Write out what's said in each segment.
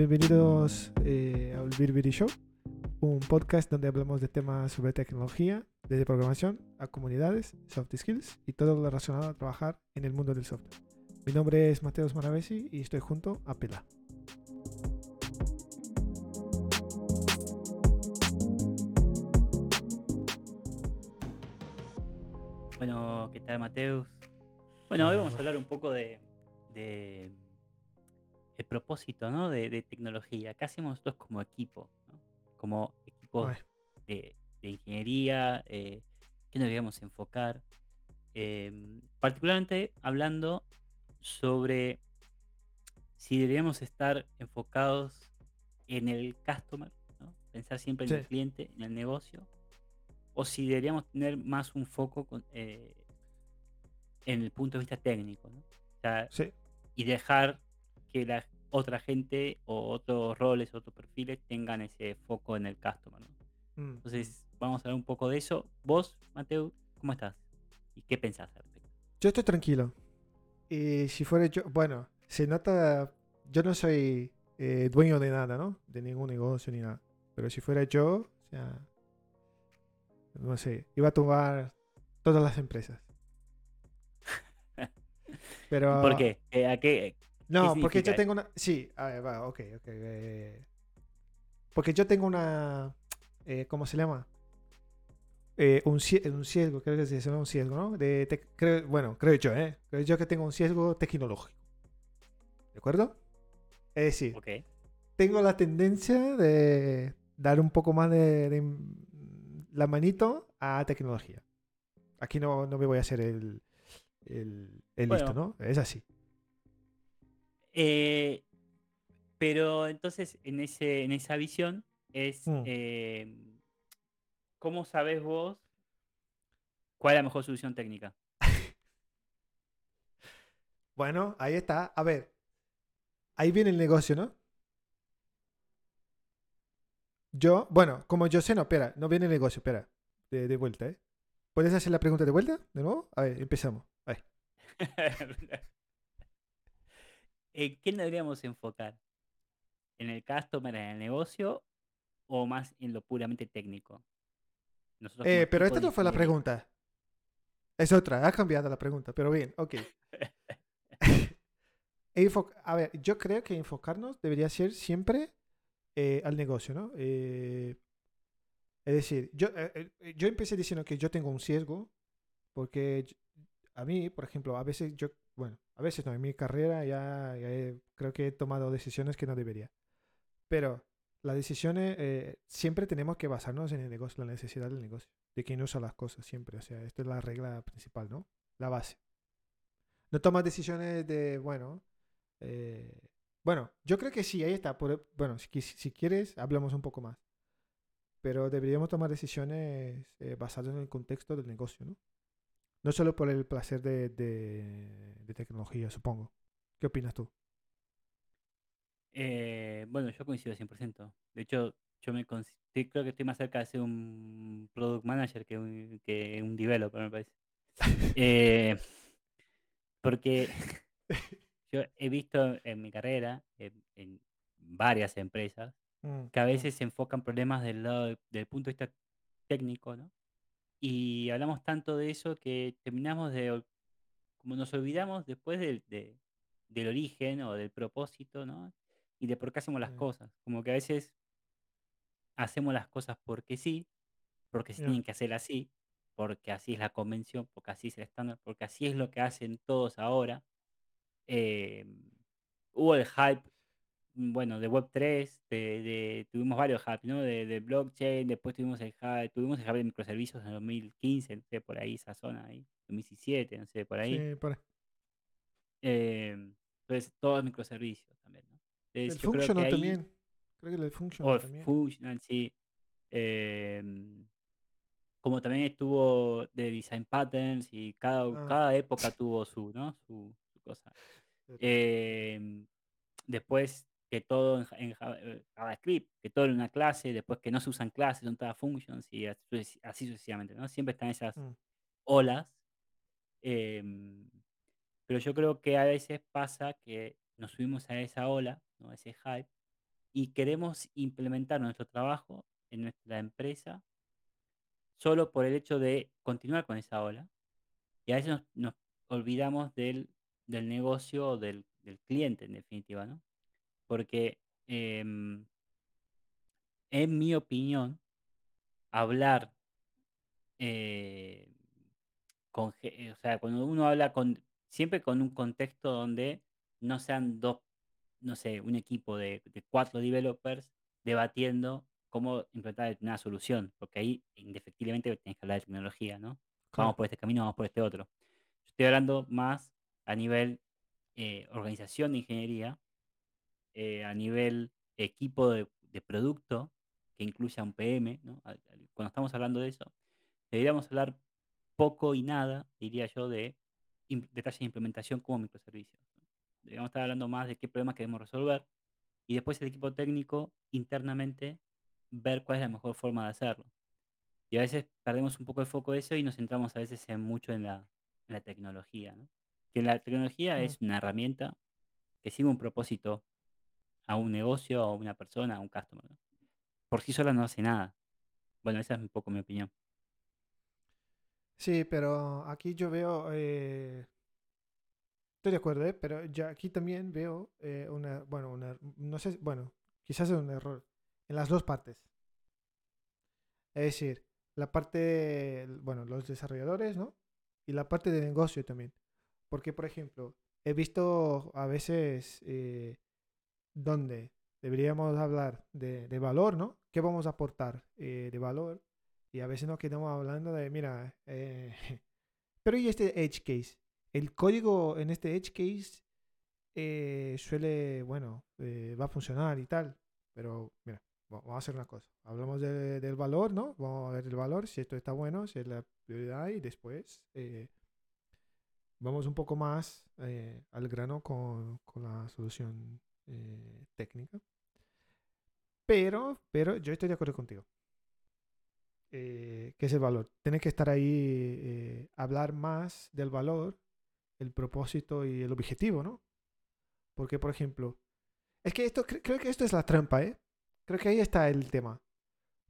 Bienvenidos eh, al Birbiri Show, un podcast donde hablamos de temas sobre tecnología, desde programación a comunidades, soft skills y todo lo relacionado a trabajar en el mundo del software. Mi nombre es Mateus Maravesi y estoy junto a Pela. Bueno, ¿qué tal, Mateus? Bueno, hoy vamos a hablar un poco de el propósito, ¿no? De, de tecnología. ¿Qué hacemos nosotros como equipo? ¿no? Como equipo de, de ingeniería, eh, ¿qué nos deberíamos enfocar? Em, particularmente hablando sobre si deberíamos estar enfocados en el customer, ¿no? Pensar siempre en el cliente, en el negocio, o si deberíamos tener más un foco con, eh, en el punto de vista técnico, ¿no? O sea, sí. y dejar que la otra gente o otros roles, otros perfiles tengan ese foco en el customer, ¿no? Mm, mm. Entonces, vamos a hablar un poco de eso. Vos, Mateo, ¿cómo estás? ¿Y qué pensás al respecto? Yo estoy tranquilo. Y si fuera yo, bueno, se nota, yo no soy eh, dueño de nada, ¿no? De ningún negocio ni nada. Pero si fuera yo, o sea, no sé, iba a tomar todas las empresas. ¿Y por Pero, qué? ¿A qué no, porque yo tengo una, sí, a ver, va, ok, ok. eh, porque yo tengo una, eh, ¿cómo se llama? Eh, un, un sesgo, creo que se llama un sesgo, ¿no? De creo- bueno, creo yo, ¿eh? Creo yo que tengo un sesgo tecnológico, ¿de acuerdo? Es decir, tengo la tendencia de dar un poco más de, de m- la manito a tecnología. Aquí no, no me voy a hacer el, el, el listo, ¿no? Es así. Eh, pero entonces en, ese, en esa visión es, Mm. eh, ¿cómo sabes vos cuál es la mejor solución técnica? Bueno, ahí está. A ver, ahí viene el negocio, ¿no? Yo, bueno, como yo sé, no, espera, no viene el negocio, espera, de, de vuelta, ¿eh? ¿Puedes hacer la pregunta de vuelta? ¿De nuevo? A ver, empezamos. A ver. ¿En qué nos deberíamos enfocar? ¿En el customer, en el negocio o más en lo puramente técnico? Nosotros Eh, pero esta no fue la pregunta. Es otra, ha cambiado la pregunta, pero bien, ok. A ver, yo creo que enfocarnos debería ser siempre eh, al negocio, ¿no? Eh, es decir, yo, eh, eh, yo empecé diciendo que yo tengo un sesgo, porque a mí, por ejemplo, a veces yo, bueno, a veces no, en mi carrera ya, ya he- creo que he tomado decisiones que no debería. Pero las decisiones eh, siempre tenemos que basarnos en el negocio, la necesidad del negocio, de quién usa las cosas siempre. O sea, esta es la regla principal, ¿no? La base. No tomas decisiones de, bueno, eh, bueno, yo creo que sí, ahí está. por- bueno, si, quieres, hablamos un poco más. Pero deberíamos tomar decisiones eh, basadas en el contexto del negocio, ¿no? No solo por el placer de, de, de tecnología, supongo. ¿Qué opinas tú? Eh, bueno, yo coincido 100%. De hecho, yo me consi- estoy- creo que estoy más cerca de ser un product manager que un, que un developer, me parece. Eh, porque yo he visto en mi carrera, en, en varias empresas, Mm, que a mm, veces se enfocan problemas del lado de- del punto de vista técnico, ¿no? Y hablamos tanto de eso que terminamos de, como nos olvidamos después del, de- del origen o del propósito, ¿no? Y de por qué hacemos las cosas. Como que a veces hacemos las cosas porque sí, porque se tienen que hacer así, porque así es la convención, porque así es el estándar, porque así es lo que hacen todos ahora. Eh, hubo el hype, bueno, de Web3, de, de- tuvimos varios hype, ¿no? De, de blockchain, después tuvimos el hype, tuvimos el hype de microservicios en 2015, no sé, por ahí, esa zona ahí, 2017, no sé, por ahí. Sí, por ahí. Eh, entonces, todos microservicios también, ¿no? El creo que Functional ahí, también. Creo que el o Functional el también. Functional, sí. em, como también estuvo de Design Patterns y cada, Ah, cada época tuvo su, ¿no? Su, su cosa. Em, después que todo en, eh, JavaScript, que todo en una clase, después que no se usan clases, son todas functions y así, sucesi- así sucesivamente, ¿no? Siempre están esas Mm, olas. em, pero yo creo que a veces pasa que nos subimos a esa ola, ¿no? A ese hype, y queremos implementar nuestro trabajo en nuestra empresa solo por el hecho de continuar con esa ola. Y a veces nos, nos olvidamos del, del negocio o del, del cliente, en definitiva, ¿no? Porque, em, en mi opinión, hablar eh, con, o sea, cuando uno habla con, siempre con un contexto donde no sean dos, no sé, un equipo de, de cuatro developers debatiendo cómo implementar una solución, porque ahí indefectiblemente tienes que hablar de tecnología, ¿no? Vamos por este camino, vamos por este otro. Yo estoy hablando más a nivel eh, organización de ingeniería, eh, a nivel equipo de, de producto, que incluya un PM, Cuando estamos hablando de eso, deberíamos hablar poco y nada, diría yo, de detalles de implementación como microservicios. ¿no? Deberíamos estar hablando más de qué problemas queremos resolver y después el equipo técnico internamente ver cuál es la mejor forma de hacerlo. Y a veces perdemos un poco el foco de eso y nos centramos a veces en mucho en la, en la tecnología, ¿no? Que la tecnología Mm. es una herramienta que sirve un propósito a un negocio, a una persona, a un customer. Por sí sola no hace nada. Bueno, esa es un poco mi opinión. Sí, pero aquí yo veo, eh, estoy de acuerdo, ¿eh? Pero ya aquí también veo eh, una, bueno, una, no sé, bueno, quizás es un error en las dos partes. Es decir, la parte, bueno, los desarrolladores, ¿no? Y la parte de negocio también. Porque, por ejemplo, he visto a veces eh, donde deberíamos hablar de, valor, ¿no? ¿Qué vamos a aportar eh, de valor? Y a veces nos quedamos hablando de, mira, eh, pero ¿y este edge case? El código en este edge case eh, suele, bueno, eh, va a funcionar y tal. Pero, mira, va- vamos a hacer una cosa. Hablamos de- del valor, ¿no? Vamos a ver el valor, si esto está bueno, si es la prioridad y después eh, vamos un poco más eh, al grano con, con la solución eh, técnica. Pero, pero yo estoy de acuerdo contigo. Eh, ¿Qué es el valor? Tienes que estar ahí, eh, hablar más del valor, el propósito y el objetivo, ¿no? Porque, por ejemplo, es que esto, cre- creo que esto es la trampa, ¿eh? Creo que ahí está el tema.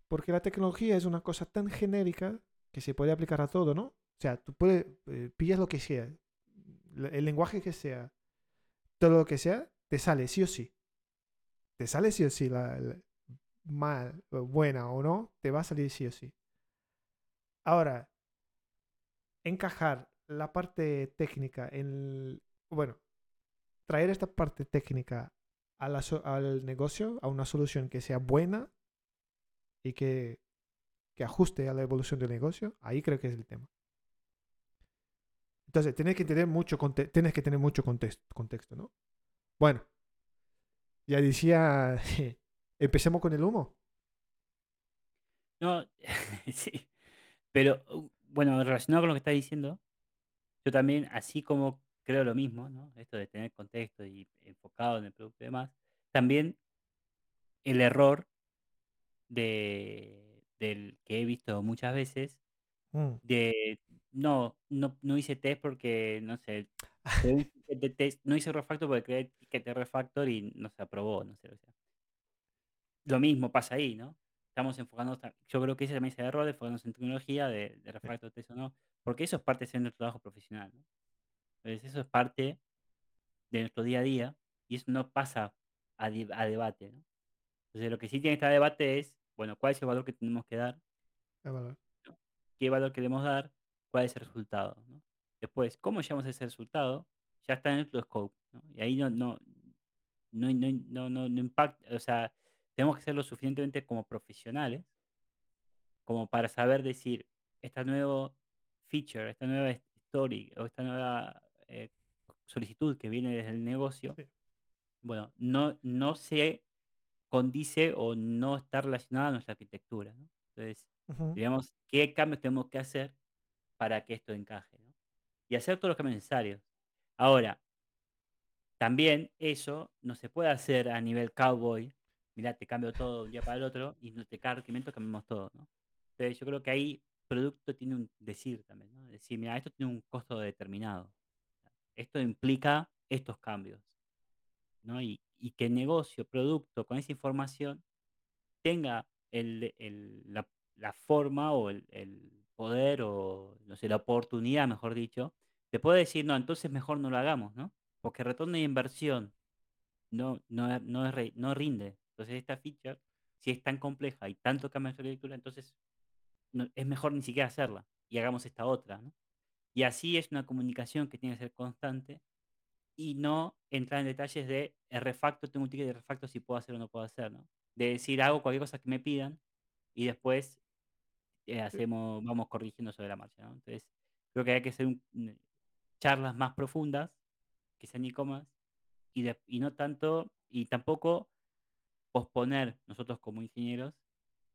Porque la tecnología es una cosa tan genérica que se puede aplicar a todo, ¿no? O sea, tú puedes, eh, pillas lo que sea, el lenguaje que sea, todo lo que sea, te sale sí o sí. Te sale sí o sí, mal, buena o no, te va a salir sí o sí. Ahora, encajar la parte técnica en, bueno, traer esta parte técnica a al negocio, a una solución que sea buena y que, que ajuste a la evolución del negocio, ahí creo que es el tema. Entonces, tienes que tener mucho, tienes que tener mucho contexto, contexto, ¿no? Bueno, ya decía, empecemos con el humo. No, sí. Pero, uh, bueno, relacionado con lo que estás diciendo, yo también, así como creo lo mismo, ¿no? Esto de tener contexto y enfocado en el producto y demás, también el error de, del que he visto muchas veces, Mm. de no, no, no hice test porque, no sé, creé un ticket de test, no hice refactor porque creé el ticket de refactor y no se aprobó, no sé, o sea. Lo mismo pasa ahí, ¿no? Estamos enfocándonos, ta- yo creo que ese también es el error de enfocarnos en tecnología, de, de refactor test o no, porque eso es parte de nuestro trabajo profesional, ¿no? Entonces, eso es parte de nuestro día a día y eso no pasa a, di- a debate, ¿no? Entonces, lo que sí tiene que estar a debate es, bueno, ¿cuál es el valor que tenemos que dar? Ah, vale. ¿Qué valor queremos dar? ¿Cuál es el resultado? ¿no? Después, ¿cómo llegamos a ese resultado? Ya está en nuestro scope, ¿no? Y ahí no, no, no, no, no, no, no impacta, o sea, tenemos que ser lo suficientemente como profesionales como para saber decir, esta nueva feature, esta nueva story o esta nueva eh, solicitud que viene desde el negocio, Sí. bueno, no, no se condice o no está relacionada a nuestra arquitectura. ¿no? Entonces, Ujú. digamos, ¿qué cambios tenemos que hacer para que esto encaje? ¿no? Y hacer todos los cambios necesarios. Ahora, también eso no se puede hacer a nivel cowboy. Mira, te cambio todo de un día para el otro y no te cada requerimiento cambiamos todo, ¿no? Entonces yo creo que ahí producto tiene un decir también, ¿no? Decir, mira, esto tiene un costo determinado. Esto implica estos cambios, ¿no? Y, y que el negocio, producto, con esa información tenga el, el- la, la forma o el, el poder o, no sé, la oportunidad, mejor dicho, te puede decir, no, entonces mejor no lo hagamos, ¿no? Porque retorno de inversión no, no, no, es no rinde. Entonces esta feature, si es tan compleja y tanto cambia en su arquitectura, entonces no- es mejor ni siquiera hacerla y hagamos esta otra, ¿no? Y así es una comunicación que tiene que ser constante y no entrar en detalles de el refacto, tengo un ticket de refacto si puedo hacer o no puedo hacer, ¿no? De decir hago cualquier cosa que me pidan y después eh, hacemos, vamos corrigiendo sobre la marcha, ¿no? Entonces, creo que hay que hacer un- charlas más profundas que sean e-commerce y, de- y no tanto, y tampoco posponer nosotros como ingenieros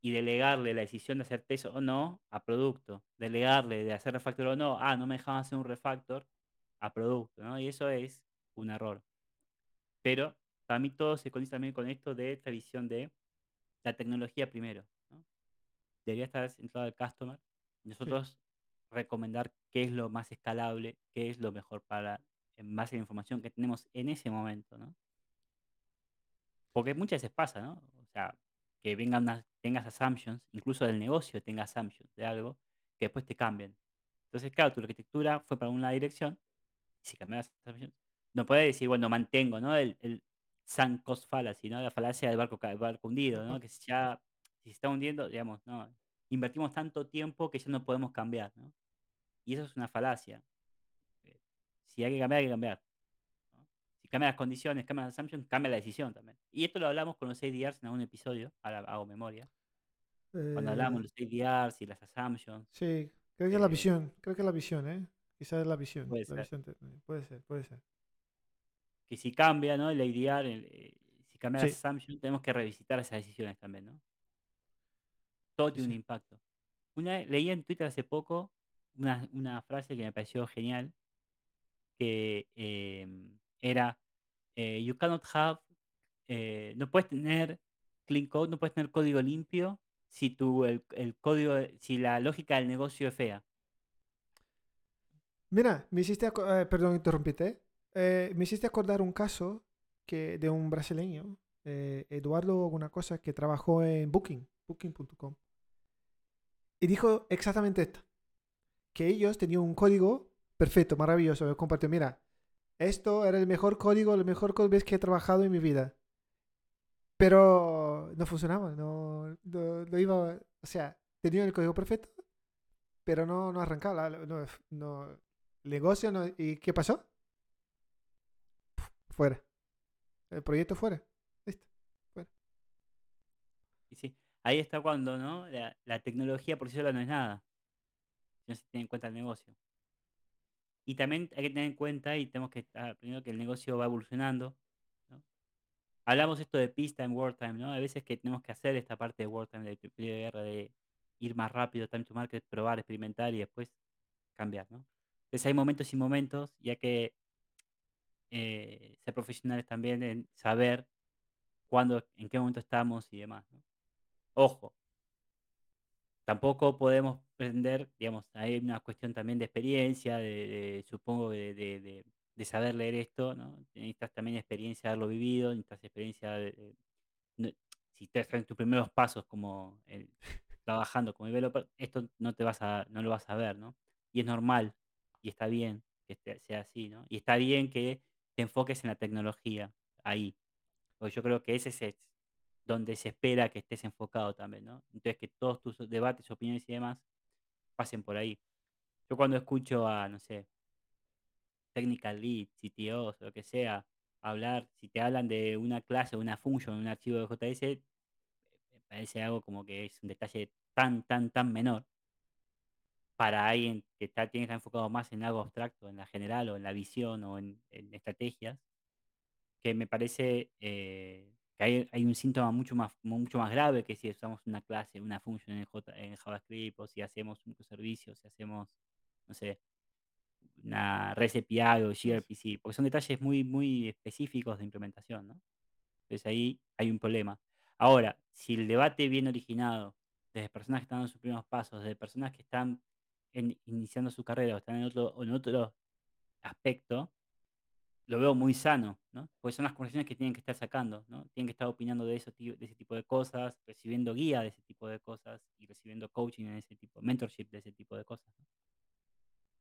y delegarle la decisión de hacer test o no a producto, delegarle de hacer refactor o no, ah, no me dejaban hacer un refactor a producto, ¿no? Y eso es un error. Pero para mí todo se condice también con esto de esta visión de la tecnología primero. Debería estar centrado al customer. y sí. Nosotros recomendar qué es lo más escalable, qué es lo mejor para, en base a la información que tenemos en ese momento, ¿no? Porque muchas veces pasa, ¿no? O sea, que vengan unas, tengas assumptions, incluso del negocio tenga assumptions de algo, que después te cambien. Entonces, claro, tu arquitectura fue para una dirección, y si cambias las assumptions, no puedes decir, bueno, mantengo, ¿no? El, el sunk cost fallacy, ¿no? La falacia del barco, del barco hundido, ¿no? Que si ya, si se está hundiendo, digamos, no, invertimos tanto tiempo que ya no podemos cambiar, ¿no? Y eso es una falacia. Eh, Si hay que cambiar, hay que cambiar. ¿no? Si cambian las condiciones, cambian las assumptions, cambia la decisión también. Y esto lo hablamos con los ADRs en algún episodio, ahora hago memoria. Cuando hablamos Eh, de los ADRs y las assumptions, sí, creo que es la eh, visión, creo que es la visión, ¿eh? Quizás es la visión, puede la ser. visión puede ser, puede ser. Que si cambia, ¿no? El ADR, el, eh, si cambia las Sí, assumptions, tenemos que revisitar esas decisiones también, ¿no? Todo tiene un sí. impacto. Una, leí en Twitter hace poco una, una frase que me pareció genial, que em, era, eh, you cannot have, eh, no puedes tener clean code, no puedes tener código limpio si tu, el, el código, si la lógica del negocio es fea. Mira, me hiciste, aco- eh, perdón, interrumpite. Eh, me hiciste acordar un caso que de un brasileño, eh, Eduardo, alguna cosa, que trabajó en Booking, Booking.com. Y dijo exactamente esto, que ellos tenían un código perfecto, maravilloso. Me compartió, mira, esto era el mejor código, el mejor código que he trabajado en mi vida. Pero no funcionaba, no, no, no iba, o sea, tenía el código perfecto, pero no, no arrancaba, no, no, negocio no, ¿y qué pasó? Fuera, el proyecto fuera, listo, fuera. Y sí, ahí está cuando, ¿no? La, la tecnología por sí sola no es nada, si no se tiene en cuenta el negocio. Y también hay que tener en cuenta, y tenemos que estar primero que el negocio va evolucionando. Hablamos esto de pista en Wartime, ¿no? A veces que tenemos que hacer esta parte de Wartime, de periodo de guerra, de ir más rápido, time to market, probar, experimentar y después cambiar, ¿no? Entonces hay momentos y momentos, ya que eh, ser profesionales también en saber cuándo, en qué momento estamos y demás, ¿no? Ojo, tampoco podemos pretender, digamos, hay una cuestión también de experiencia, de, de- supongo, de, de- saber leer esto, ¿no? Necesitas también experiencia de haberlo vivido, necesitas experiencia de, si te en tus primeros pasos como trabajando como developer, esto no te vas a, no lo vas a ver, ¿no? Y es normal, y está bien que sea así, ¿no? Y está bien que te enfoques en la tecnología ahí, porque yo creo que ese es donde se espera que estés enfocado también, ¿no? Entonces que todos tus debates, opiniones y demás pasen por ahí. Yo cuando escucho a, no sé, technical lead, CTOs, lo que sea, hablar, si te hablan de una clase, una function, un archivo de JS, me parece algo como que es un detalle tan, tan, tan menor para alguien que está, tiene que estar enfocado más en algo abstracto, en la general o en la visión o en, en estrategias, que me parece eh, hay, hay un síntoma mucho más, mucho más grave que si usamos una clase, una function en, J- en JavaScript o si hacemos un microservicio, si hacemos, no sé, una REST API o gRPC, porque son detalles muy, muy específicos de implementación, ¿no? Entonces ahí hay un problema. Ahora, si el debate viene originado desde personas que están en sus primeros pasos, desde personas que están en- iniciando su carrera o están en otro, en otro aspecto, lo veo muy sano, ¿no? Porque son las conversaciones que tienen que estar sacando, ¿no? Tienen que estar opinando de, eso, de ese tipo de cosas, recibiendo guía de ese tipo de cosas y recibiendo coaching en ese tipo, mentorship de ese tipo de cosas.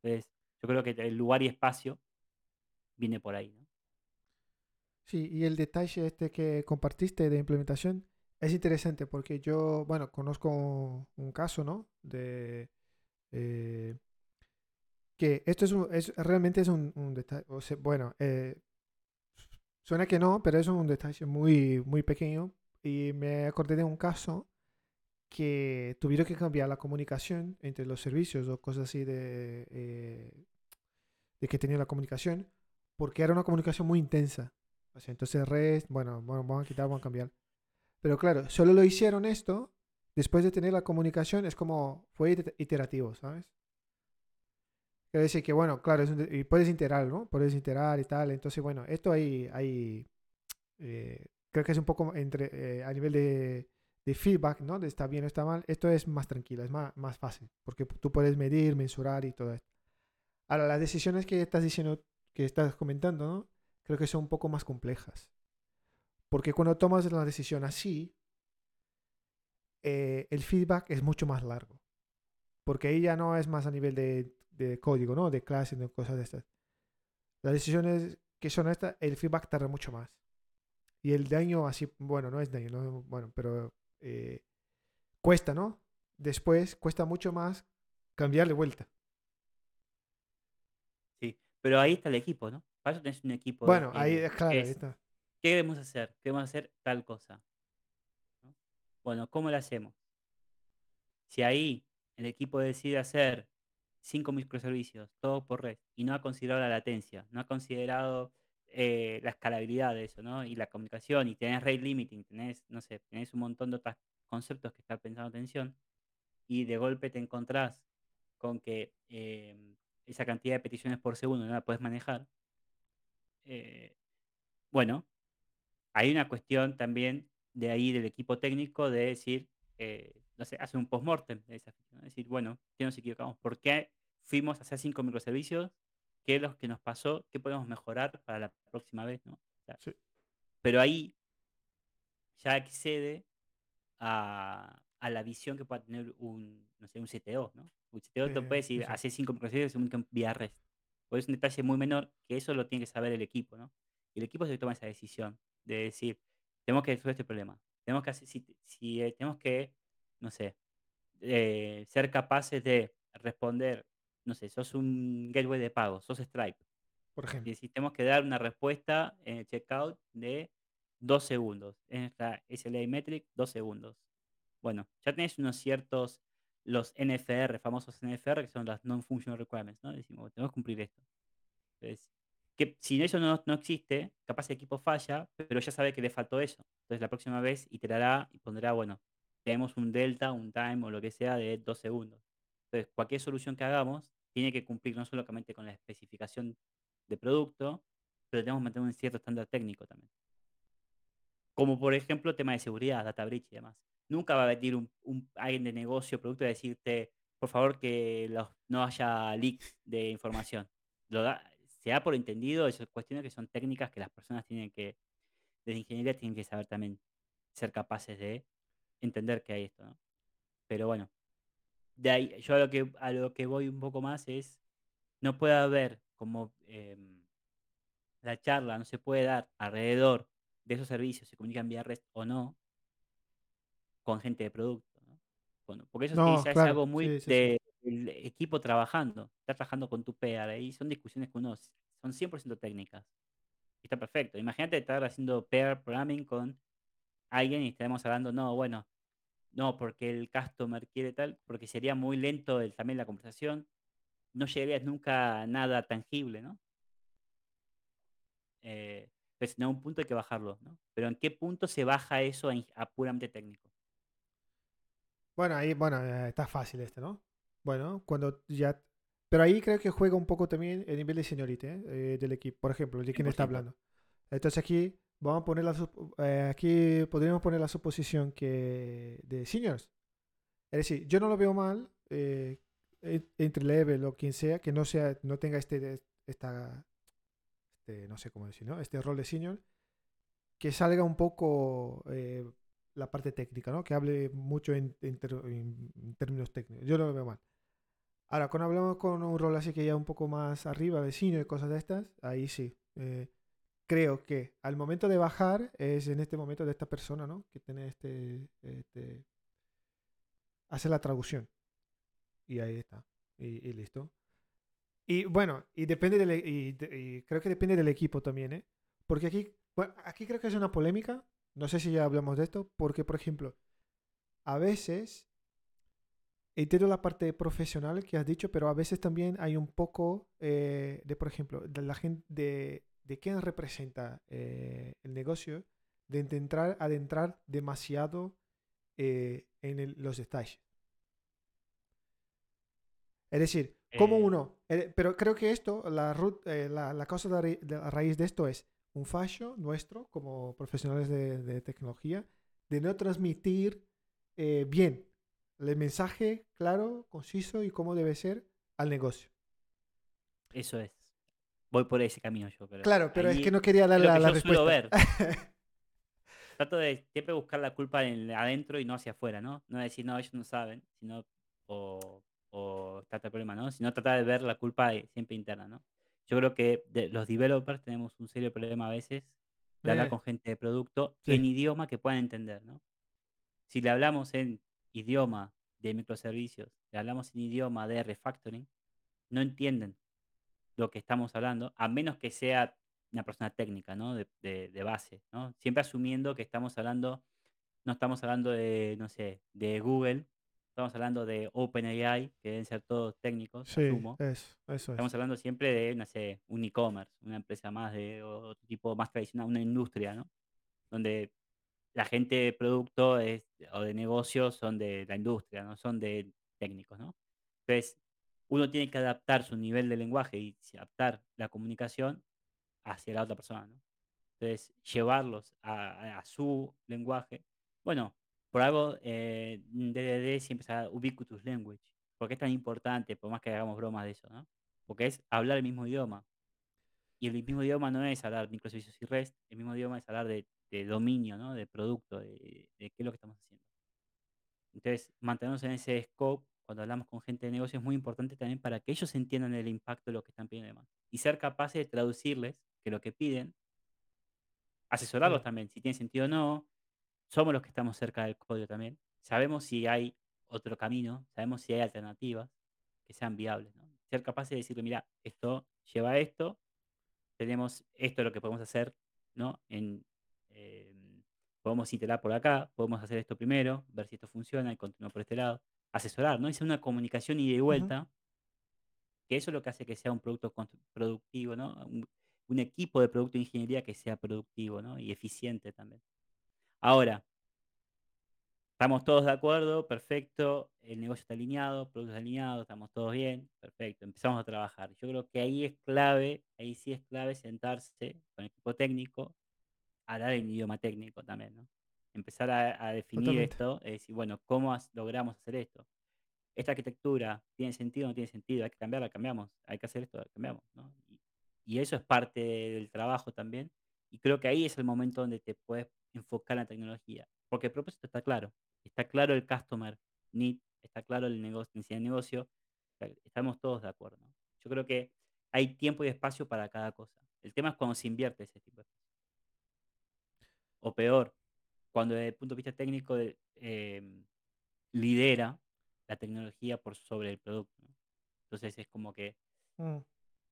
Entonces, yo creo que el lugar y espacio viene por ahí, ¿no? Sí, y el detalle este que compartiste de implementación es interesante porque yo, bueno, conozco un caso, ¿no? De eh, que esto es, realmente es un, detalle, bueno, eh, suena que no, pero es un detalle muy, muy pequeño y me acordé de un caso que tuvieron que cambiar la comunicación entre los servicios o cosas así de, eh, de que tenía la comunicación porque era una comunicación muy intensa. O sea, entonces REST, bueno, vamos a quitar, vamos a cambiar. Pero claro, solo lo hicieron esto después de tener la comunicación, es como fue iterativo, ¿sabes? Quiere decir que, bueno, claro, y puedes iterar, ¿no? Puedes iterar y tal. Entonces, bueno, esto hay, hay eh, creo que es un poco entre, eh, a nivel de, de, feedback, ¿no? De está bien o está mal. Esto es más tranquilo, es más, más fácil, porque tú puedes medir, mensurar y todo esto. Ahora, las decisiones que estás diciendo, que estás comentando, ¿no? Creo que son un poco más complejas. Porque cuando tomas la decisión así, eh, el feedback es mucho más largo. Porque ahí ya no es más a nivel de, de código, ¿no? De clase, de cosas de estas. Las decisiones que son estas, el feedback tarda mucho más. Y el daño así, bueno, no es daño, ¿no? bueno, pero eh, cuesta, ¿no? Después cuesta mucho más cambiarle vuelta. Sí, pero ahí está el equipo, ¿no? Para eso tenés un equipo. Bueno, ahí, claro, ahí está. ¿Qué debemos hacer? Queremos hacer tal cosa. Bueno, ¿cómo lo hacemos? Si ahí el equipo decide hacer cinco microservicios, todo por red, y no ha considerado la latencia, no ha considerado eh, la escalabilidad de eso, ¿no? Y la comunicación, y tenés rate limiting, tenés, no sé, tenés un montón de otros conceptos que estar pensando atención, y de golpe te encontrás con que em, esa cantidad de peticiones por segundo no la puedes manejar, eh, bueno, hay una cuestión también de ahí del equipo técnico de decir, eh, no sé, hacer un post-mortem de esa Es decir, bueno, ¿qué nos equivocamos? ¿Por qué fuimos a hacer cinco microservicios? ¿Qué es lo que nos pasó? ¿Qué podemos mejorar para la próxima vez? ¿no? Pero ahí ya excede a, la visión que pueda tener un, no sé, un CTO, ¿no? Un CTO te puede decir, hacer cinco microservicios un vía REST. Pues es un detalle muy menor que eso lo tiene que saber el equipo, ¿no? Y el equipo se toma esa decisión de decir, tenemos que resolver este problema. Tenemos que hacer, si, si eh, tenemos que, no sé, eh, ser capaces de responder, no sé, sos un gateway de pago, sos Stripe. Por ejemplo. Y si tenemos que dar una respuesta en el checkout de dos segundos. En nuestra SLA metric, dos segundos. Bueno, ya tenés unos ciertos, los NFR, famosos NFR, que son las Non-Functional Requirements, ¿no? Decimos, tenemos que cumplir esto. Entonces, que si eso no, no, existe, capaz el equipo falla, pero ya sabe que le faltó eso. Entonces la próxima vez iterará y pondrá, bueno, tenemos un delta, un time o lo que sea de dos segundos. Entonces cualquier solución que hagamos tiene que cumplir no solamente con la especificación de producto, pero tenemos que mantener un cierto estándar técnico también. Como por ejemplo tema de seguridad, data breach y demás. Nunca va a venir un, un alguien de negocio, producto, a decirte, por favor, que no haya leaks de información. Lo da, se da por entendido esas cuestiones que son técnicas que las personas tienen que, de ingeniería tienen que saber también ser capaces de entender que hay esto, ¿no? Pero bueno, de ahí, yo a lo que, a lo que voy un poco más es, no puede haber como em, la charla, no se puede dar alrededor de esos servicios, se comunican vía REST o no, con gente de producto, ¿no? Bueno, porque eso es algo muy de el equipo trabajando, está trabajando con tu PR ahí son discusiones que uno son 100% técnicas. Y está perfecto. Imagínate estar haciendo pair programming con alguien y estaremos hablando, no, bueno, no, porque el customer quiere tal, porque sería muy lento el, también la conversación, no llegarías nunca a nada tangible, ¿no? Eh, pues en un punto hay que bajarlo, ¿no? Pero ¿en qué punto se baja eso a, puramente técnico? Bueno, ahí, bueno, eh, está fácil este, ¿no? Bueno, cuando ya... Pero ahí creo que juega un poco también el nivel de seniority ¿eh? del equipo. Por ejemplo, de quién está hablando. Entonces aquí vamos a poner la... Eh, aquí podríamos poner la suposición que de seniors. Es decir, yo no lo veo mal eh, entre level o quien sea que no sea no tenga este esta este, no sé cómo decir, ¿no? Este rol de senior, que salga un poco eh, la parte técnica, ¿no? Que hable mucho en, en en términos técnicos. Yo no lo veo mal. Ahora, cuando hablamos con un rol así que ya un poco más arriba, de senior y cosas de estas, ahí sí. eh, creo que al momento de bajar es en este momento de esta persona, ¿no? Que tiene este, este hace la traducción. Y ahí está. Y, listo. Y bueno, y depende del, e- y, y creo que depende del equipo también, ¿eh? Porque aquí, aquí creo que es una polémica. No sé si ya hablamos de esto. Porque, por ejemplo, a veces entiendo la parte profesional que has dicho, pero a veces también hay un poco eh, de, por ejemplo, de la gente, de, de quién representa eh, el negocio, de intentar adentrar demasiado eh, en el- los detalles. Es decir, como Eh, uno, pero creo que esto, la, root- la, la causa de, ra- de la raíz de esto es un fallo nuestro como profesionales de, de tecnología de no transmitir eh, bien el mensaje claro, conciso y cómo debe ser al negocio. Eso es. Voy por ese camino yo, pero Claro, pero es que no quería dar la, la yo suelo respuesta. Trato de siempre buscar la culpa en adentro y no hacia afuera, ¿no? No decir, no, ellos no saben, sino, o, o trata el problema, ¿no? Sino tratar de ver la culpa eh, siempre interna, ¿no? Yo creo que de- los developers tenemos un serio problema a veces de hablar Eh, con gente de producto sí. en idioma que puedan entender, ¿no? Si le hablamos en idioma de microservicios, le hablamos en idioma de refactoring, no entienden lo que estamos hablando, a menos que sea una persona técnica, ¿no? De, de- de base, ¿no? Siempre asumiendo que estamos hablando, no estamos hablando de, no sé, de Google, estamos hablando de OpenAI, que deben ser todos técnicos, sí, asumo. eso, eso es. Estamos hablando siempre de, no sé, un e-commerce, una empresa más de otro tipo más tradicional, una industria, ¿no? Donde la gente de producto es, o de negocios son de la industria, no son de técnicos, ¿no? Entonces, uno tiene que adaptar su nivel de lenguaje y adaptar la comunicación hacia la otra persona, ¿no? Entonces, llevarlos a, a su lenguaje. Bueno, por algo eh, DDD siempre se Ubiquitous Language. ¿Por qué es tan importante? Por más que hagamos bromas de eso, ¿no? Porque es hablar el mismo idioma. Y el mismo idioma no es hablar microservicios y REST, el mismo idioma es hablar de, de dominio, ¿no? De producto, de, de qué es lo que estamos haciendo. Entonces, mantenernos en ese scope cuando hablamos con gente de negocio es muy importante también para que ellos entiendan el impacto de lo que están pidiendo y demás. Y ser capaces de traducirles que lo que piden, asesorarlos Sí. también, si tiene sentido o no. Somos los que estamos cerca del código también. Sabemos si hay otro camino, sabemos si hay alternativas que sean viables. ¿no? Ser capaces de decirle, mira, esto lleva a esto, tenemos esto es lo que podemos hacer, ¿no? En, eh, podemos iterar por acá, podemos hacer esto primero, ver si esto funciona y continuar por este lado. Asesorar, ¿no? Es una comunicación ida y vuelta, que eso es lo que hace que sea un producto productivo, ¿no? Un, un equipo de producto de ingeniería que sea productivo, ¿no? Y eficiente también. Ahora, estamos todos de acuerdo, perfecto, el negocio está alineado, productos alineados, estamos todos bien, perfecto, empezamos a trabajar. Yo creo que ahí es clave, ahí sí es clave sentarse con el equipo técnico, hablar en idioma técnico también, ¿no? Empezar a, a definir Totalmente. esto, es decir, bueno, ¿cómo as- logramos hacer esto? ¿Esta arquitectura tiene sentido o no tiene sentido? ¿Hay que cambiarla? Cambiamos. ¿Hay que hacer esto? Cambiamos, ¿no? Y, y eso es parte del trabajo también. Y creo que ahí es el momento donde te puedes enfocar en la tecnología. Porque el propósito está claro. Está claro el customer need, está claro el negocio, de negocio. Estamos todos de acuerdo. ¿no? Yo creo que hay tiempo y espacio para cada cosa. El tema es cuando se invierte ese tipo de cosas. O peor, cuando desde el punto de vista técnico em, lidera la tecnología por sobre el producto. ¿no? Entonces es como que Mm.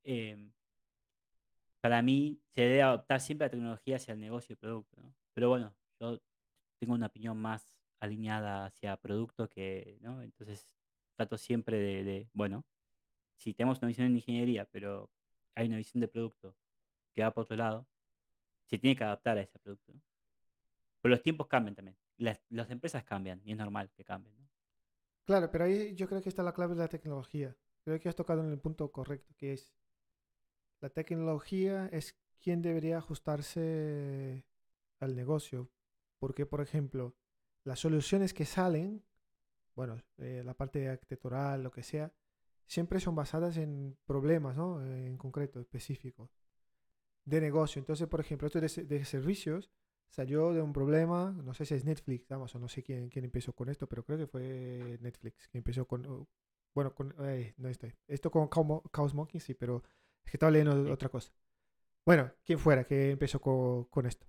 em, para mí se debe adaptar siempre la tecnología hacia el negocio y el producto. ¿no? Pero bueno, yo tengo una opinión más alineada hacia producto que, ¿no? Entonces trato siempre de, de, bueno, si tenemos una visión en ingeniería, pero hay una visión de producto que va por otro lado, se tiene que adaptar a ese producto. ¿no? Pero los tiempos cambian también. Las, empresas cambian y es normal que cambien. Claro, pero ahí yo creo que está la clave de la tecnología. Creo que has tocado en el punto correcto, que es la tecnología es quien debería ajustarse al negocio. Porque, por ejemplo, las soluciones que salen, bueno, eh, la parte arquitectural, lo que sea, siempre son basadas en problemas, ¿no? En concreto, específicos. de negocio. Entonces, por ejemplo, esto de, de servicios salió de un problema, no sé si es Netflix, o no sé quién, quién empezó con esto, pero creo que fue Netflix que empezó con, o- bueno, con, eh, no esto, esto con Chaos Monkey, sí, pero es que estaba leyendo Sí. otra cosa. Bueno, quien fuera que empezó co- con, esto.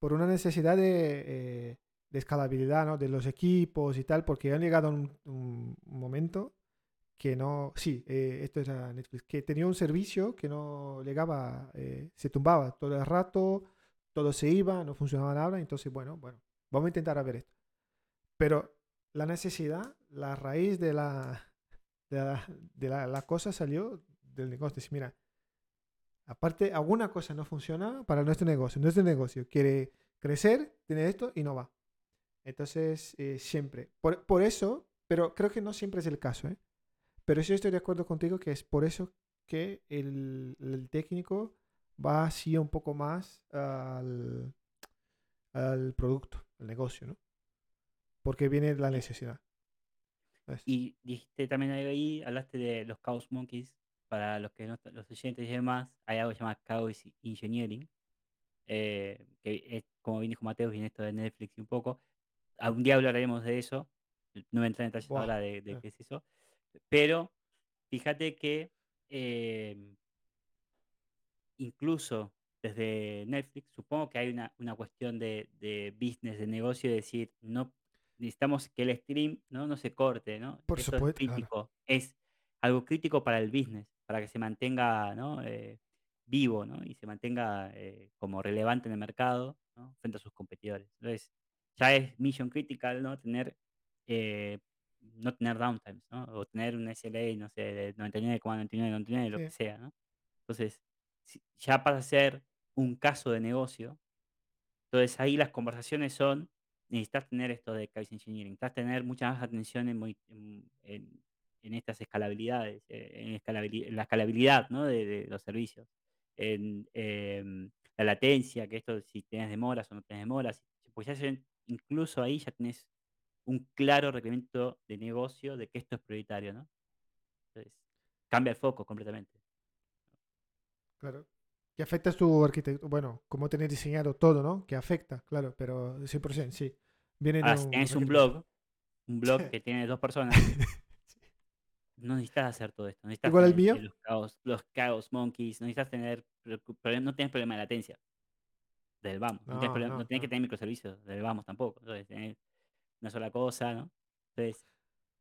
Por una necesidad de, eh, de escalabilidad, ¿no? De los equipos y tal, porque han llegado a un, un momento que no, sí, eh, esto era Netflix, que tenía un servicio que no llegaba, eh, se tumbaba todo el rato, todo se iba, no funcionaba nada, entonces, bueno, bueno, vamos a intentar a ver esto. Pero la necesidad, la raíz de la, de la, de la, cosa salió del negocio. Mira, aparte, alguna cosa no funciona para nuestro negocio. Nuestro negocio quiere crecer, tiene esto y no va. Entonces, eh, siempre. Por, por eso, pero creo que no siempre es el caso, ¿eh? Pero sí estoy de acuerdo contigo que es por eso que el técnico va así un poco más al, al producto, al negocio, ¿no? Porque viene la necesidad. ¿ves? Y dijiste también algo ahí, hablaste de los Chaos Monkeys. Para los que no, los oyentes y demás, hay algo que se llama Chaos Engineering. eh, que es, como bien dijo Mateo, viene esto de Netflix y un poco. Algún día hablaremos de eso. No voy a entrar en detalles Buah, ahora de, de eh. qué es eso. Pero fíjate que eh, incluso desde Netflix, supongo que hay una, una cuestión de, de business, de negocio, de decir, no necesitamos que el stream ¿no? no se corte, ¿no? Por Esto es supuesto, claro. crítico, es algo crítico para el business, para que se mantenga ¿no? Eh, vivo, ¿no? Y se mantenga eh, como relevante en el mercado, ¿no? Frente a sus competidores. Entonces, ya es mission critical, ¿no? Tener, eh, no tener downtimes, ¿no? O tener un SLA, no sé, de 99,99, 99, lo que Sí, sea, ¿no? Entonces, ya pasa a ser un caso de negocio. Entonces ahí las conversaciones son, necesitas tener esto de Kaizen Engineering, necesitas tener mucha más atención en, en, en- en estas escalabilidades, eh, en, escalabili- en la escalabilidad ¿no? de, de los servicios, en em, la latencia, que esto si tienes demoras o no tienes demoras, pues ya incluso ahí ya tenés un claro requerimiento de negocio de que esto es prioritario, ¿no? Entonces, cambia el foco completamente. Claro. Que afecta tu arquitectura, bueno, cómo tener diseñado todo, ¿no? Que afecta, claro, pero 100%, sí. Viene si un tienes un blog, un blog que tiene dos personas, no necesitas hacer todo esto. Necesitas Igual el tener eh, mío, los chaos, los chaos monkeys, no necesitas tener no tienes problema de latencia del vamos, no tienes, no, problema- no no, tienes que tener microservicios del vamos tampoco. Entonces, tenés una sola cosa, ¿no? Entonces,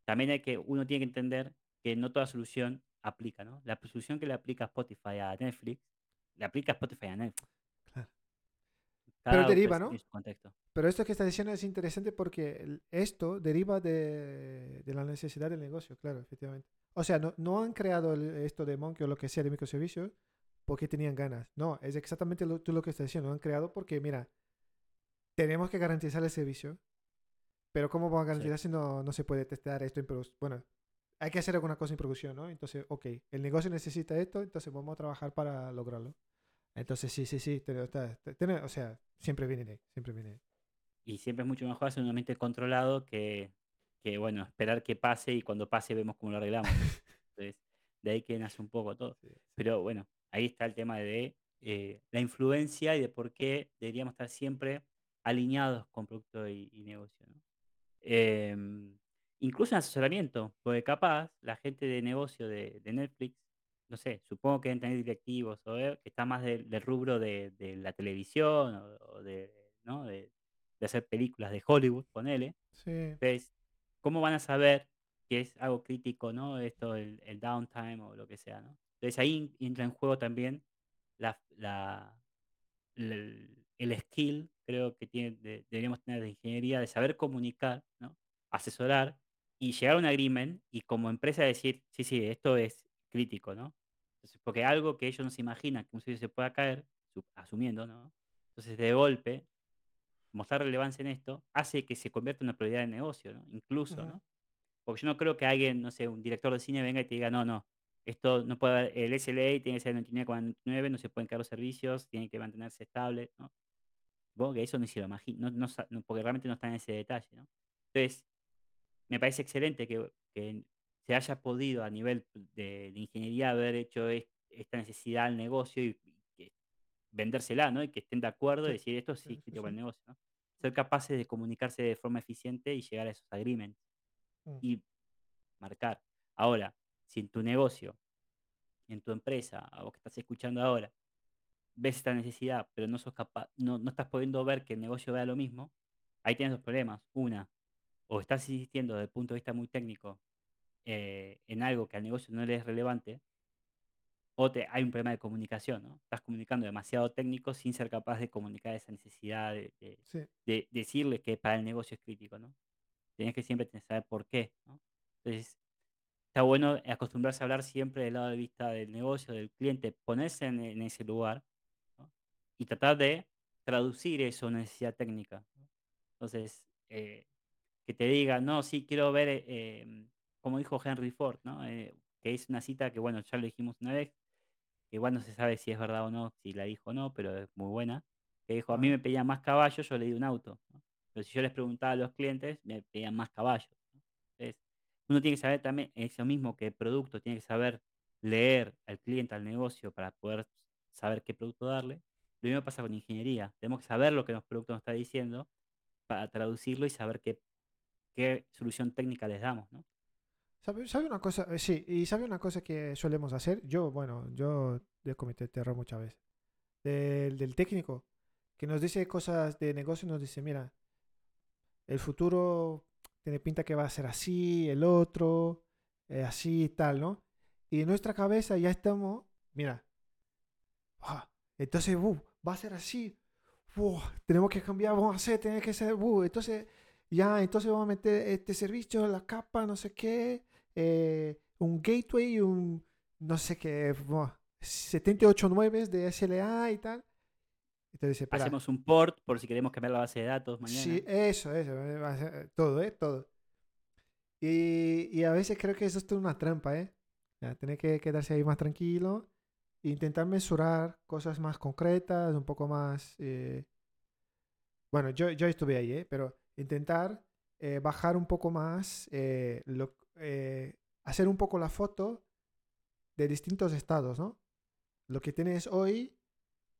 también hay que, uno tiene que entender que no toda solución aplica, ¿no? La solución que le aplica Spotify a Netflix, le aplica Spotify a Netflix. Claro. Pero deriva, ¿no? contexto. Pero esto que estás diciendo es interesante porque esto deriva de, de la necesidad del negocio, claro, efectivamente. O sea, no, no han creado el- esto de Monkey o lo que sea de microservicios porque tenían ganas. No, es exactamente lo, tú lo que estás diciendo. Lo han creado porque, mira, tenemos que garantizar el servicio, pero ¿cómo vamos a Sí. garantizar si no, no se puede testar esto en producción? Bueno, hay que hacer alguna cosa en producción, ¿no? Entonces, ok, el negocio necesita esto, entonces vamos a trabajar para lograrlo. Entonces, sí, sí, sí, te- está- te- tiene- o sea, siempre viene de ahí, siempre viene de ahí. Y siempre es mucho mejor hacer un ambiente controlado que, que, bueno, esperar que pase y cuando pase vemos cómo lo arreglamos. Entonces, de ahí que nace un poco todo. Sí, sí. Pero bueno, ahí está el tema de eh, la influencia y de por qué deberíamos estar siempre alineados con producto y, y negocio. ¿no? Em, incluso en asesoramiento, porque capaz la gente de negocio de, de Netflix, no sé, supongo que deben tener directivos o que está más del, del rubro de, de la televisión o, o de, ¿no? de, de hacer películas de Hollywood, ponele. Sí, Entonces, ¿cómo van a saber que es algo crítico, ¿no? Esto, el, el downtime o lo que sea, ¿no? Entonces ahí entra en juego también la, la- el, el skill, creo que tiene, de- deberíamos tener de ingeniería, de saber comunicar, ¿no? Asesorar y llegar a un agreement y como empresa decir, sí, sí, esto es crítico, ¿no? Entonces, porque algo que ellos no se imaginan que un servicio se pueda caer, su- asumiendo, ¿no? Entonces, de golpe, mostrar relevancia en esto hace que se convierta en una prioridad de negocio, ¿no? Incluso, Ujú. ¿no? Porque yo no creo que alguien, no sé, un director de cine venga y te diga, no, no, esto no puede haber, el SLA tiene que ser 99,99, no se pueden caer los servicios, tiene que mantenerse estable, ¿no? Supongo que eso ni se lo imagino, no, no, porque realmente no está en ese detalle, ¿no? Entonces, me parece excelente que, que se haya podido a nivel de, de ingeniería haber hecho es- esta necesidad al negocio y, y que vendérsela, ¿no? Y que estén de acuerdo y decir esto sí, sí es sí, para el negocio, ¿no? Ser capaces de comunicarse de forma eficiente y llegar a esos agreements Mm, y marcar. Ahora, si en tu negocio, en tu empresa, o que estás escuchando ahora, ves esta necesidad, pero no sos capaz, no, no estás pudiendo ver que el negocio vea lo mismo, ahí tienes dos problemas. Una, o estás insistiendo desde el punto de vista muy técnico eh, en algo que al negocio no le es relevante, o te, hay un problema de comunicación, ¿no? Estás comunicando demasiado técnico sin ser capaz de comunicar esa necesidad de, de, Sí. de decirle que para el negocio es crítico, ¿no? Tienes que siempre tener- saber por qué, ¿no? Entonces, está bueno acostumbrarse a hablar siempre del lado de vista del negocio, del cliente, ponerse en, en ese lugar ¿no? y tratar de traducir eso a una necesidad técnica. ¿no? Entonces, eh, que te diga, no, sí, quiero ver, eh, em, como dijo Henry Ford, ¿no? Eh, que es una cita que, bueno, ya lo dijimos una vez, que igual no se sabe si es verdad o no, si la dijo o no, pero es muy buena, que dijo, a mí me pedían más caballos, yo le di un auto. ¿no? Pero si yo les preguntaba a los clientes, me pedían más caballos. ¿no? Entonces, uno tiene que saber también eso mismo que el producto, tiene que saber leer al cliente, al negocio, para poder saber qué producto darle. Lo mismo pasa con ingeniería. Tenemos que saber lo que los productos nos está diciendo para traducirlo y saber qué, qué solución técnica les damos, ¿no? ¿Sabe, sabe una cosa? Eh, Sí, y sabe una cosa que solemos hacer. Yo, bueno, yo he cometido este error muchas veces. Del, del técnico, que nos dice cosas de negocio, nos dice, mira, el futuro tiene pinta que va a ser así, el otro, eh, así y tal, ¿no? Y en nuestra cabeza ya estamos, mira, ah, entonces, uh, va a ser así, tenemos que cambiar, vamos a hacer, tiene que ser, uh, entonces, ya, entonces vamos a meter este servicio, la capa, no sé qué, eh, un gateway, un, no sé qué, buah, 78.9 de SLA y tal. Entonces, espera, Hacemos un port por si queremos cambiar la base de datos Sí, mañana. eso, eso, eh, todo, ¿eh? Todo. Y, y a veces creo que eso es una trampa, ¿eh? Ya, tener que quedarse ahí más tranquilo e intentar mesurar cosas más concretas, un poco más... eh, Bueno, yo, yo estuve ahí, ¿eh? Pero intentar eh, bajar un poco más, eh, eh, hacer un poco la foto de distintos estados, ¿no? Lo que tienes hoy,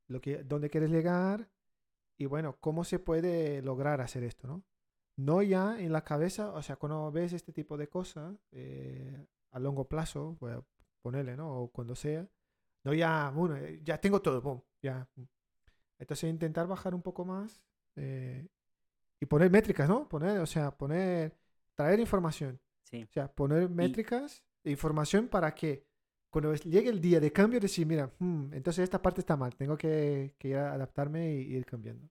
lo que, dónde quieres llegar y bueno, cómo se puede lograr hacer esto, ¿no? No ya en la cabeza, o sea, cuando ves este tipo de cosas a largo plazo, voy a ponerle, ¿no? O cuando sea, no ya, bueno, ya tengo todo, boom, ya. Entonces intentar bajar un poco más y poner métricas, ¿no? Poner, o sea, poner, traer información, Sí. o sea, poner métricas, e información para que cuando llegue el día de cambio decir, mira, hmm, entonces esta parte está mal, tengo que, que ir a adaptarme y ir cambiando.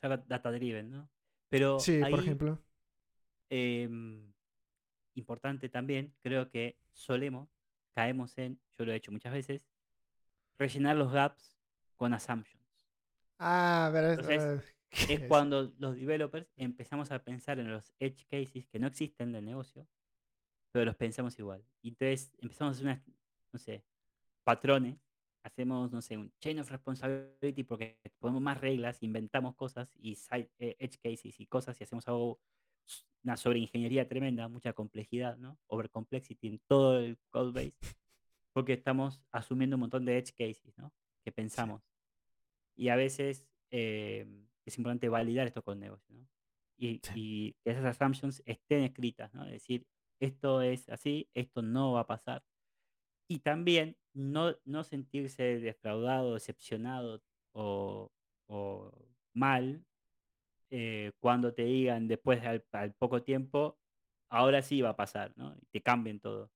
Ser data driven, ¿no? Pero Sí, por ejemplo. em, importante también, creo que solemos, caemos en, yo lo he hecho muchas veces, rellenar los gaps con assumptions. Ah, pero es, Entonces, ¿qué es cuando los developers empezamos a pensar en los edge cases que no existen del negocio, pero los pensamos igual. Y entonces empezamos a hacer unas, no sé, patrones, hacemos, no sé, un chain of responsibility porque ponemos más reglas, inventamos cosas y side, eh, edge cases y cosas y hacemos algo, una sobreingeniería tremenda, mucha complejidad, ¿no? Over complexity en todo el code base, porque estamos asumiendo un montón de edge cases, ¿no? Que Sí, pensamos. Y a veces eh, es importante validar esto con negocio, ¿no? Y, sí, y que esas assumptions estén escritas, ¿no? Es decir, esto es así, esto no va a pasar. Y también no, no sentirse defraudado, decepcionado o, o mal eh, cuando te digan después al, al poco tiempo, ahora sí va a pasar, ¿no? Y te cambien todo.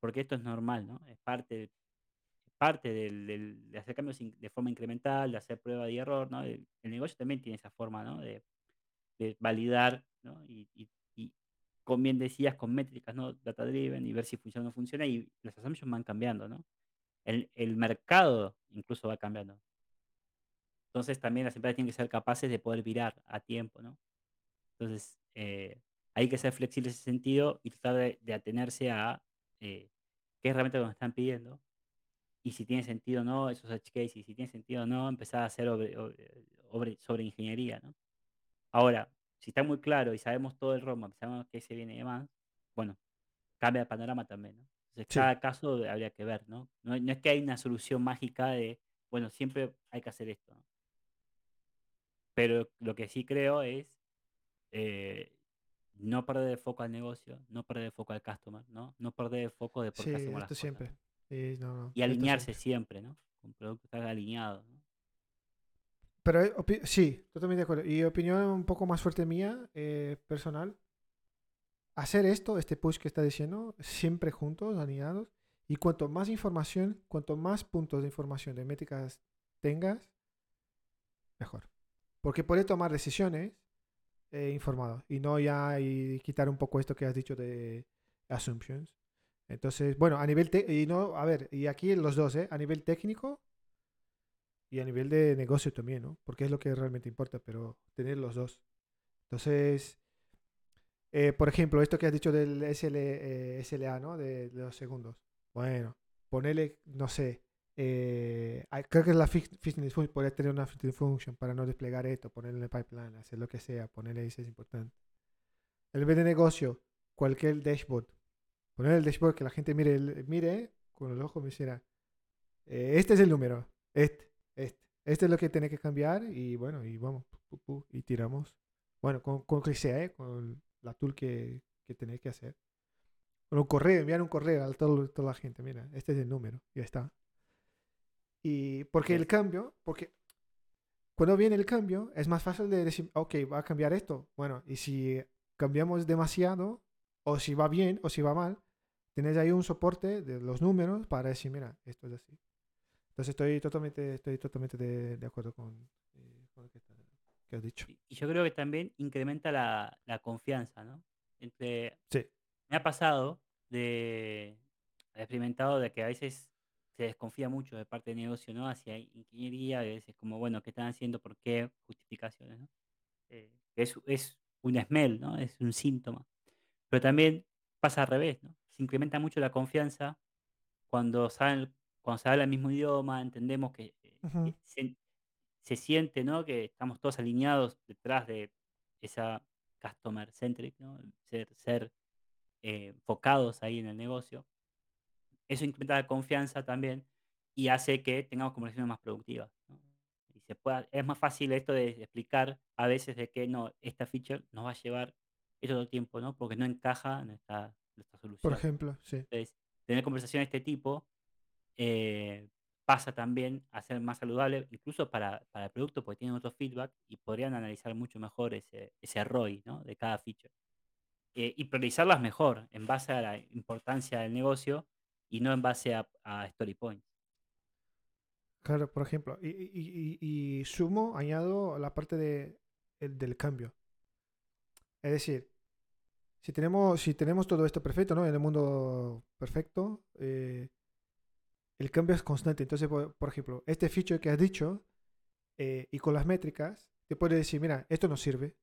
Porque esto es normal, ¿no? Es parte, parte de hacer cambios de forma incremental, de hacer prueba y error, ¿no? El, negocio también tiene esa forma. De, validar, ¿no? Y, con bien decías, con métricas, ¿no? Data driven y ver si funciona o no funciona y las assumptions van cambiando, ¿no? El, mercado incluso va cambiando. Entonces también las empresas tienen que ser capaces de poder virar a tiempo. Entonces eh, hay que ser flexible en ese sentido y tratar de, atenerse a eh, qué herramientas nos están pidiendo y si tiene sentido o no esos edge cases, y si tiene sentido o no empezar a hacer sobre, sobre, sobre ingeniería, ¿no? Ahora, si está muy claro y sabemos todo el roadmap, sabemos qué se viene y demás, bueno, cambia el panorama también, ¿no? Entonces, sí, cada caso habría que ver, ¿no? No, no es que hay una solución mágica de bueno, siempre hay que hacer esto. ¿no? Pero lo que sí creo es eh, no perder de foco al negocio, no perder de foco al customer, ¿no? No perder de foco de por Sí, qué hacemos las esto cosas. siempre. Sí, no, no, Y alinearse siempre. siempre, ¿no? Con productos que hagan alineados. ¿no? Pero eh, sí, totalmente de acuerdo. Y opinión un poco más fuerte mía, eh, personal. Hacer esto, este push que está diciendo, siempre juntos, alineados. Y cuanto más información, cuanto más puntos de información de métricas tengas, mejor. Porque puedes tomar decisiones eh, informado y no ya y quitar un poco esto que has dicho de assumptions. Entonces, bueno, a nivel y no, a ver, y aquí los dos, ¿eh? A nivel técnico y a nivel de negocio también, ¿no? Porque es lo que realmente importa, pero tener los dos. Entonces, eh, por ejemplo, esto que has dicho del SL, eh, SLA, ¿no? De, los segundos. Bueno, ponerle, no sé, eh, creo que es la fitness function, poder tener una fitness function para no desplegar esto, ponerle pipeline, hacer lo que sea, ponerle eso es importante. El nivel de negocio, cualquier dashboard, poner el dashboard que la gente mire, mire con los ojos, me dijera, eh, este es el número, este, este, este es lo que tiene que cambiar y bueno, y vamos, pu, pu, pu, y tiramos. Bueno, con, con que sea, ¿eh? con la tool que, que tenéis que hacer. Con un correo, enviar un correo a todo- toda la gente, mira, este es el número, ya está. Y porque el cambio, porque cuando viene el cambio, es más fácil de decir, ok, va a cambiar esto. Bueno, y si cambiamos demasiado, o si va bien, o si va mal, tienes ahí un soporte de los números para decir, mira, esto es así. Entonces estoy totalmente, estoy totalmente de, de acuerdo con, eh, con lo que, está- que has dicho. Y yo creo que también incrementa la, la confianza, ¿no? Entre, Sí, me ha pasado de, he experimentado de que a veces se desconfía mucho de parte del negocio, ¿no? Hacia ingeniería, a veces como, bueno, ¿qué están haciendo? ¿Por qué? Justificaciones, ¿no? Eh, es, es un smell, ¿no? Es un síntoma. Pero también pasa al revés, ¿no? Se incrementa mucho la confianza cuando saben, cuando se habla el mismo idioma, entendemos que, eh, Ujú. que se, se siente, ¿no? Que estamos todos alineados detrás de esa customer centric, ¿no? Ser, ser eh, enfocados ahí en el negocio. Eso incrementa la confianza también y hace que tengamos conversaciones más productivas. ¿no? Y se pueda, es más fácil esto de explicar a veces de que no, esta feature nos va a llevar esto todo el tiempo, ¿no? Porque no encaja en esta, por ejemplo, sí. Entonces, tener conversaciones de este tipo eh, pasa también a ser más saludable, incluso para, para el producto, porque tienen otro feedback y podrían analizar mucho mejor ese, ese ROI ¿no? de cada feature. Eh, y priorizarlas mejor en base a la importancia del negocio y no en base a, a story points. Claro, por ejemplo, y, y- y- y sumo, añado la parte de, el- del cambio. Es decir, si tenemos, si tenemos todo esto perfecto, ¿no? En el mundo perfecto, eh, el cambio es constante. Entonces, por, por ejemplo, este feature que has dicho, eh, y con las métricas, te puede decir, mira, esto no sirve.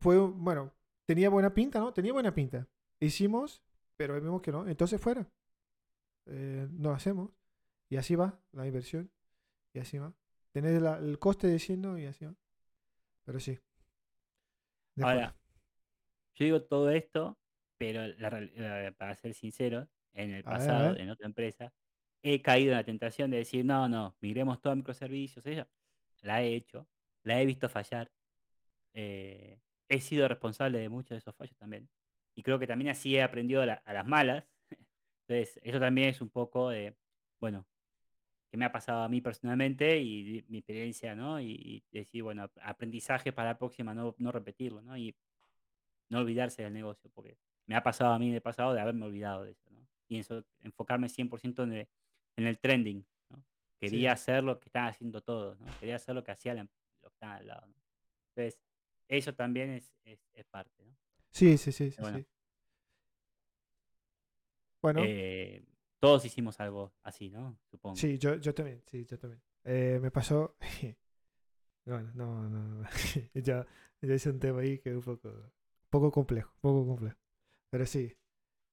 Fue, bueno, tenía buena pinta, ¿no? Tenía buena pinta. Hicimos, pero vemos que no. Entonces, fuera. Eh, no hacemos. Y así va la inversión. Y así va. La- el coste diciendo y así va. Pero sí. De acuerdo. Ahora, yo digo todo esto, pero la real- eh, para ser sincero, en el A ver, a pasado, ver. en otra empresa, he caído en la tentación de decir, no, no, migremos todo a microservicios. Ella, la he hecho, la he visto fallar. eh, he sido responsable de muchos de esos fallos también. Y creo que también así he aprendido a, la- a las malas. Entonces, eso también es un poco de, bueno, que me ha pasado a mí personalmente y mi experiencia, ¿no? Y, y decir, bueno, ap- aprendizaje para la próxima, no, no repetirlo, ¿no? Y no olvidarse del negocio, porque me ha pasado a mí en el pasado de haberme olvidado de eso, ¿no? Y eso, enfocarme 100% en el, en el trending, ¿no? Quería Sí. hacer lo que estaban haciendo todos, ¿no? Quería hacer lo que hacía la em- lo que estaban al lado, ¿no? Entonces, eso también es, es, es parte, ¿no? Sí, sí, sí, sí, Bueno. sí. Bueno, Eh, todos hicimos algo así, ¿no? Supongo. sí, yo, yo también, sí, yo también. Eh, me pasó. Bueno, no, no, no. ya, ya es un tema ahí que es un poco, poco complejo, poco complejo. Pero sí,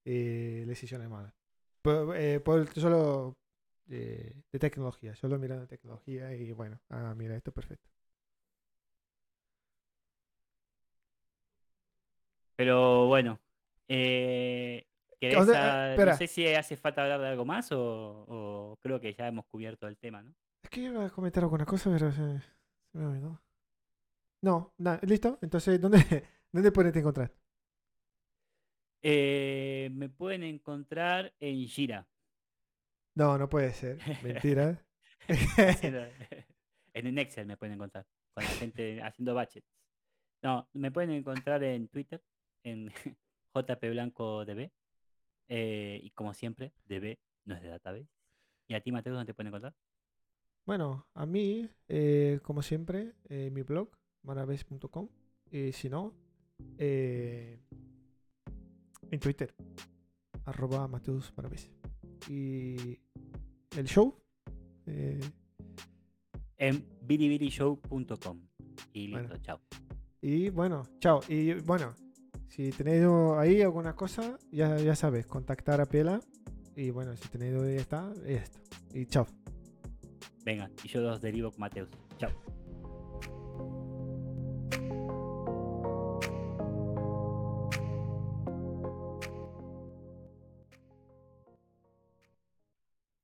eh, decisiones malas. Por, eh, por solo eh, de tecnología, solo mirando tecnología y bueno, ah, mira, esto es perfecto. Pero bueno, eh, ¿querés O sea, eh, a- espera. no sé si hace falta hablar de algo más o, o creo que ya hemos cubierto el tema, ¿no? ¿Qué iba a comentar alguna cosa? Pero se, se me olvidó. No, nada, listo. Entonces, ¿dónde, ¿dónde pueden encontrar? Eh, me pueden encontrar en Gira. No, no puede ser. Mentira. En el Excel me pueden encontrar. Con la gente haciendo budgets. No, me pueden encontrar en Twitter, en JP Blanco DB. eh, y como siempre, DB no es de database. ¿Y a ti, Mateo, dónde te pueden encontrar? Bueno, a mí, eh, como siempre, eh, mi blog, maraves.com. Y si no, eh, en Twitter, arroba Mateus Maraves. Y el show, eh, En bilibilishow.com. Y listo, Bueno. chao. y bueno, chao. Y bueno, si tenéis ahí alguna cosa, ya, ya sabes, contactar a Pela. Y bueno, si tenéis ya está, ya está. Y chao. Venga, y yo los derivo con Mateus. Chao.